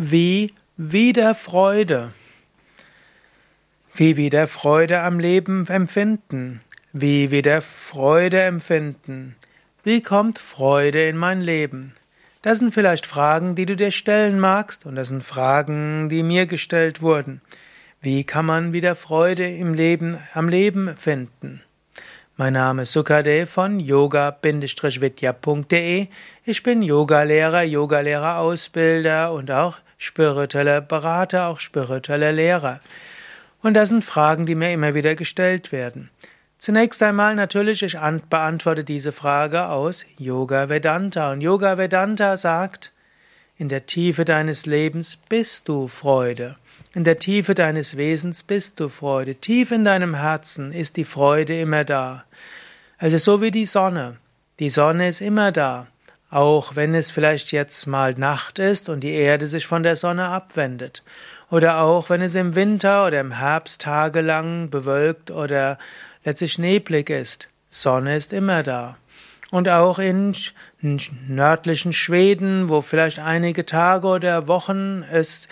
Wie wieder Freude. Wie wieder Freude am Leben empfinden. Wie wieder Freude empfinden. Wie kommt Freude in mein Leben? Das sind vielleicht Fragen, die du dir stellen magst, und das sind Fragen, die mir gestellt wurden. Wie kann man wieder Freude im Leben, am Leben finden? Mein Name ist Sukadev von yoga-vidya.de. Ich bin Yogalehrer, Yogalehrerausbilder und auch spiritueller Berater, auch spiritueller Lehrer. Und das sind Fragen, die mir immer wieder gestellt werden. Zunächst einmal natürlich, ich beantworte diese Frage aus Yoga Vedanta. Und Yoga Vedanta sagt, in der Tiefe deines Lebens bist du Freude. In der Tiefe deines Wesens bist du Freude. Tief in deinem Herzen ist die Freude immer da. Also so wie die Sonne. Die Sonne ist immer da. Auch wenn es vielleicht jetzt mal Nacht ist und die Erde sich von der Sonne abwendet. Oder auch wenn es im Winter oder im Herbst tagelang bewölkt oder letztlich neblig ist. Sonne ist immer da. Und auch in nördlichen Schweden, wo vielleicht einige Tage oder Wochen es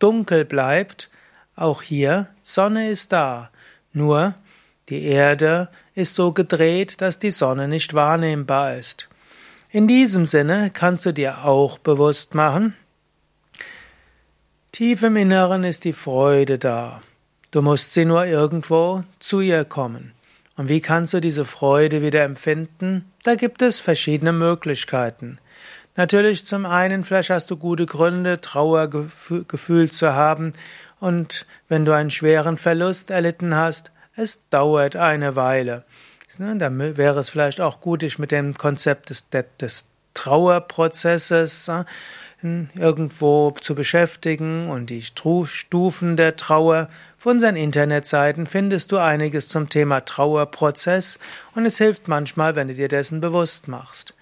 dunkel bleibt, auch hier Sonne ist da. Nur die Erde ist so gedreht, dass die Sonne nicht wahrnehmbar ist. In diesem Sinne kannst du dir auch bewusst machen, tief im Inneren ist die Freude da. Du musst sie nur irgendwo zu ihr kommen. Und wie kannst du diese Freude wieder empfinden? Da gibt es verschiedene Möglichkeiten. Natürlich zum einen, vielleicht hast du gute Gründe, Trauergefühl zu haben. Und wenn du einen schweren Verlust erlitten hast, es dauert eine Weile. Dann wäre es vielleicht auch gut, dich mit dem Konzept des, des Trauerprozesses äh, irgendwo zu beschäftigen und die Stufen der Trauer. Auf unseren Internetseiten findest du einiges zum Thema Trauerprozess und es hilft manchmal, wenn du dir dessen bewusst machst.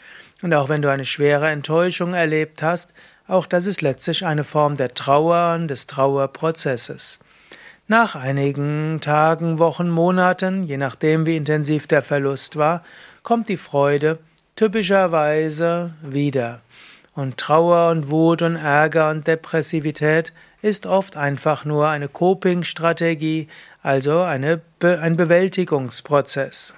Und auch wenn du eine schwere Enttäuschung erlebt hast, auch das ist letztlich eine Form der Trauer und des Trauerprozesses. Nach einigen Tagen, Wochen, Monaten, je nachdem wie intensiv der Verlust war, kommt die Freude typischerweise wieder. Und Trauer und Wut und Ärger und Depressivität ist oft einfach nur eine Coping-Strategie, also eine Be ein Bewältigungsprozess.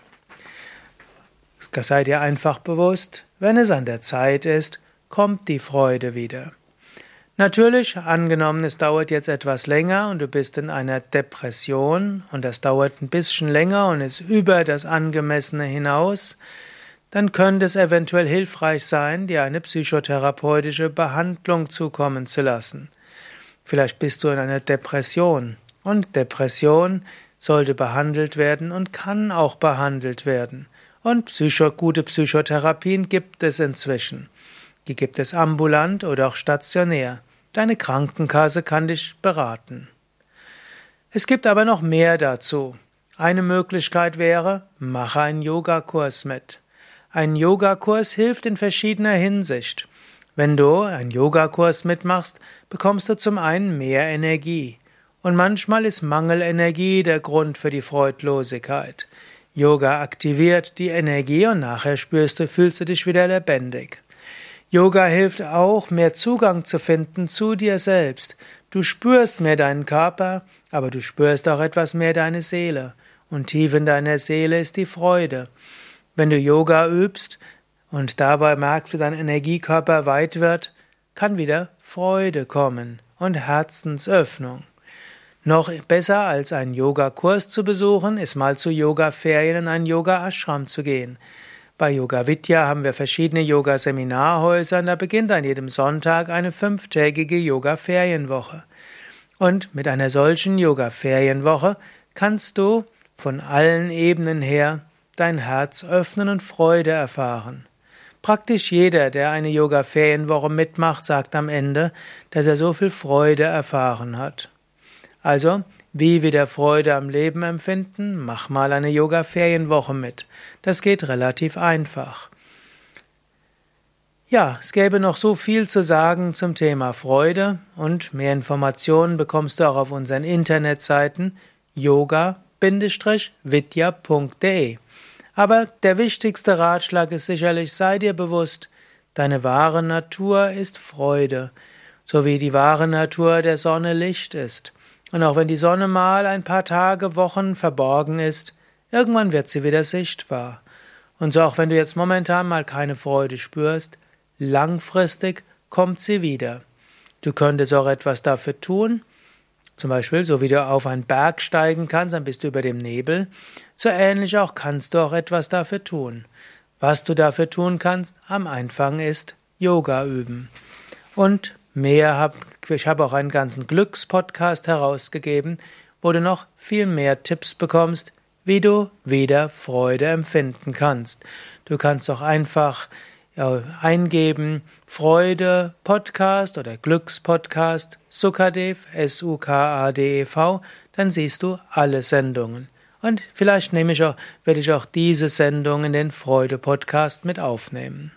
Sei dir einfach bewusst, wenn es an der Zeit ist, kommt die Freude wieder. Natürlich, angenommen, es dauert jetzt etwas länger und du bist in einer Depression und das dauert ein bisschen länger und ist über das Angemessene hinaus, dann könnte es eventuell hilfreich sein, dir eine psychotherapeutische Behandlung zukommen zu lassen. Vielleicht bist du in einer Depression und Depression sollte behandelt werden und kann auch behandelt werden. Und Psycho gute Psychotherapien gibt es inzwischen. Die gibt es ambulant oder auch stationär. Deine Krankenkasse kann dich beraten. Es gibt aber noch mehr dazu. Eine Möglichkeit wäre, mache einen Yogakurs mit. Ein Yogakurs hilft in verschiedener Hinsicht. Wenn du einen Yogakurs mitmachst, bekommst du zum einen mehr Energie. Und manchmal ist Mangelenergie der Grund für die Freudlosigkeit. Yoga aktiviert die Energie und nachher spürst du, fühlst du dich wieder lebendig. Yoga hilft auch, mehr Zugang zu finden zu dir selbst. Du spürst mehr deinen Körper, aber du spürst auch etwas mehr deine Seele. Und tief in deiner Seele ist die Freude. Wenn du Yoga übst und dabei merkst, wie dein Energiekörper weit wird, kann wieder Freude kommen und Herzensöffnung. Noch besser als einen Yogakurs zu besuchen, ist mal zu Yoga-Ferien in einen Yoga-Ashram zu gehen. Bei Yoga Vidya haben wir verschiedene Yoga-Seminarhäuser und da beginnt an jedem Sonntag eine fünftägige Yoga-Ferienwoche. Und mit einer solchen Yoga-Ferienwoche kannst du von allen Ebenen her dein Herz öffnen und Freude erfahren. Praktisch jeder, der eine Yoga-Ferienwoche mitmacht, sagt am Ende, dass er so viel Freude erfahren hat. Also, wie wieder Freude am Leben empfinden? Mach mal eine Yoga-Ferienwoche mit. Das geht relativ einfach. Ja, es gäbe noch so viel zu sagen zum Thema Freude und mehr Informationen bekommst du auch auf unseren Internetseiten yoga-vidya.de. Aber der wichtigste Ratschlag ist sicherlich, sei dir bewusst, deine wahre Natur ist Freude. so wie die wahre Natur der Sonne Licht ist. Und auch wenn die Sonne mal ein paar Tage, Wochen verborgen ist, irgendwann wird sie wieder sichtbar. Und so auch wenn du jetzt momentan mal keine Freude spürst, langfristig kommt sie wieder. Du könntest auch etwas dafür tun, zum Beispiel, so wie du auf einen Berg steigen kannst, dann bist du über dem Nebel, so ähnlich auch kannst du auch etwas dafür tun. Was du dafür tun kannst, am Anfang ist Yoga üben. Und mehr hab, ich habe auch einen ganzen Glückspodcast herausgegeben, wo du noch viel mehr Tipps bekommst, wie du wieder Freude empfinden kannst. Du kannst auch einfach ja, eingeben Freude Podcast oder Glückspodcast Sukadev S-U-K-A-D-E-V, dann siehst du alle Sendungen. Und vielleicht nehme ich auch, werde ich auch diese Sendung in den Freude Podcast mit aufnehmen.